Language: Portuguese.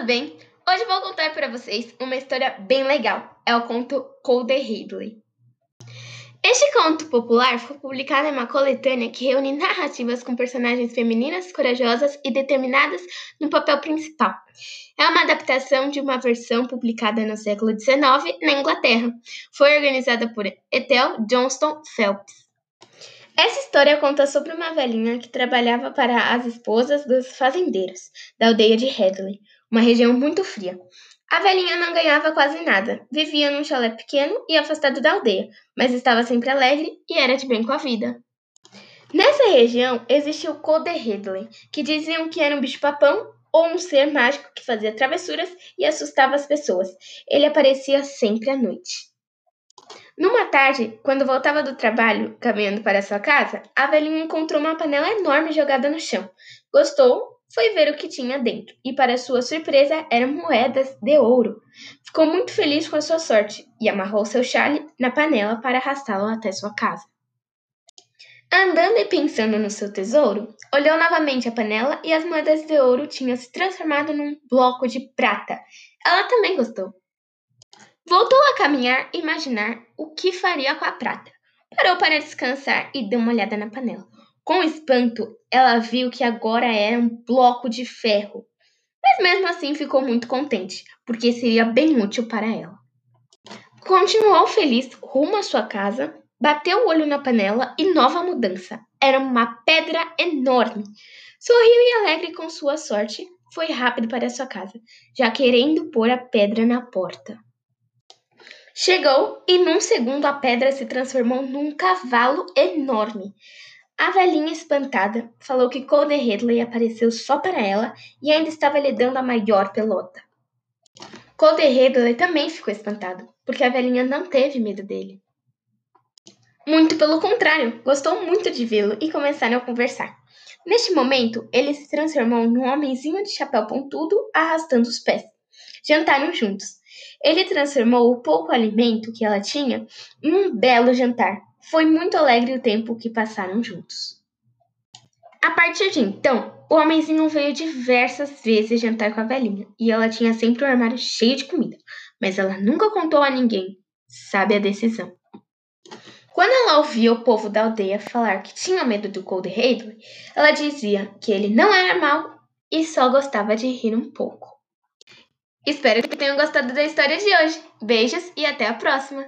tudo bem? Hoje vou contar para vocês uma história bem legal. É o conto Cold Ridley. Este conto popular foi publicado em uma coletânea que reúne narrativas com personagens femininas corajosas e determinadas no papel principal. É uma adaptação de uma versão publicada no século XIX na Inglaterra. Foi organizada por Ethel Johnston Phelps. Essa história conta sobre uma velhinha que trabalhava para as esposas dos fazendeiros da aldeia de Headley, uma região muito fria. A velhinha não ganhava quase nada, vivia num chalé pequeno e afastado da aldeia, mas estava sempre alegre e era de bem com a vida. Nessa região existia o Code Headley, que diziam que era um bicho-papão ou um ser mágico que fazia travessuras e assustava as pessoas. Ele aparecia sempre à noite. Numa tarde, quando voltava do trabalho, caminhando para sua casa, a velhinha encontrou uma panela enorme jogada no chão. Gostou, foi ver o que tinha dentro, e para sua surpresa eram moedas de ouro. Ficou muito feliz com a sua sorte e amarrou seu chale na panela para arrastá-lo até sua casa. Andando e pensando no seu tesouro, olhou novamente a panela e as moedas de ouro tinham se transformado num bloco de prata. Ela também gostou. Voltou a caminhar e imaginar o que faria com a prata. Parou para descansar e deu uma olhada na panela. Com espanto, ela viu que agora era um bloco de ferro. Mas mesmo assim ficou muito contente, porque seria bem útil para ela. Continuou feliz rumo à sua casa, bateu o olho na panela e nova mudança. Era uma pedra enorme. Sorriu e alegre com sua sorte, foi rápido para sua casa, já querendo pôr a pedra na porta. Chegou e num segundo a pedra se transformou num cavalo enorme. A velhinha espantada falou que Cole apareceu só para ela e ainda estava lhe dando a maior pelota. Cole também ficou espantado, porque a velhinha não teve medo dele. Muito pelo contrário, gostou muito de vê-lo e começaram a conversar. Neste momento, ele se transformou num homenzinho de chapéu pontudo arrastando os pés. Jantaram juntos. Ele transformou o pouco alimento que ela tinha em um belo jantar. Foi muito alegre o tempo que passaram juntos. A partir de então, o homenzinho veio diversas vezes jantar com a velhinha e ela tinha sempre o um armário cheio de comida, mas ela nunca contou a ninguém. Sabe a decisão. Quando ela ouvia o povo da aldeia falar que tinha medo do Cold Hadley, ela dizia que ele não era mau e só gostava de rir um pouco. Espero que tenham gostado da história de hoje. Beijos e até a próxima!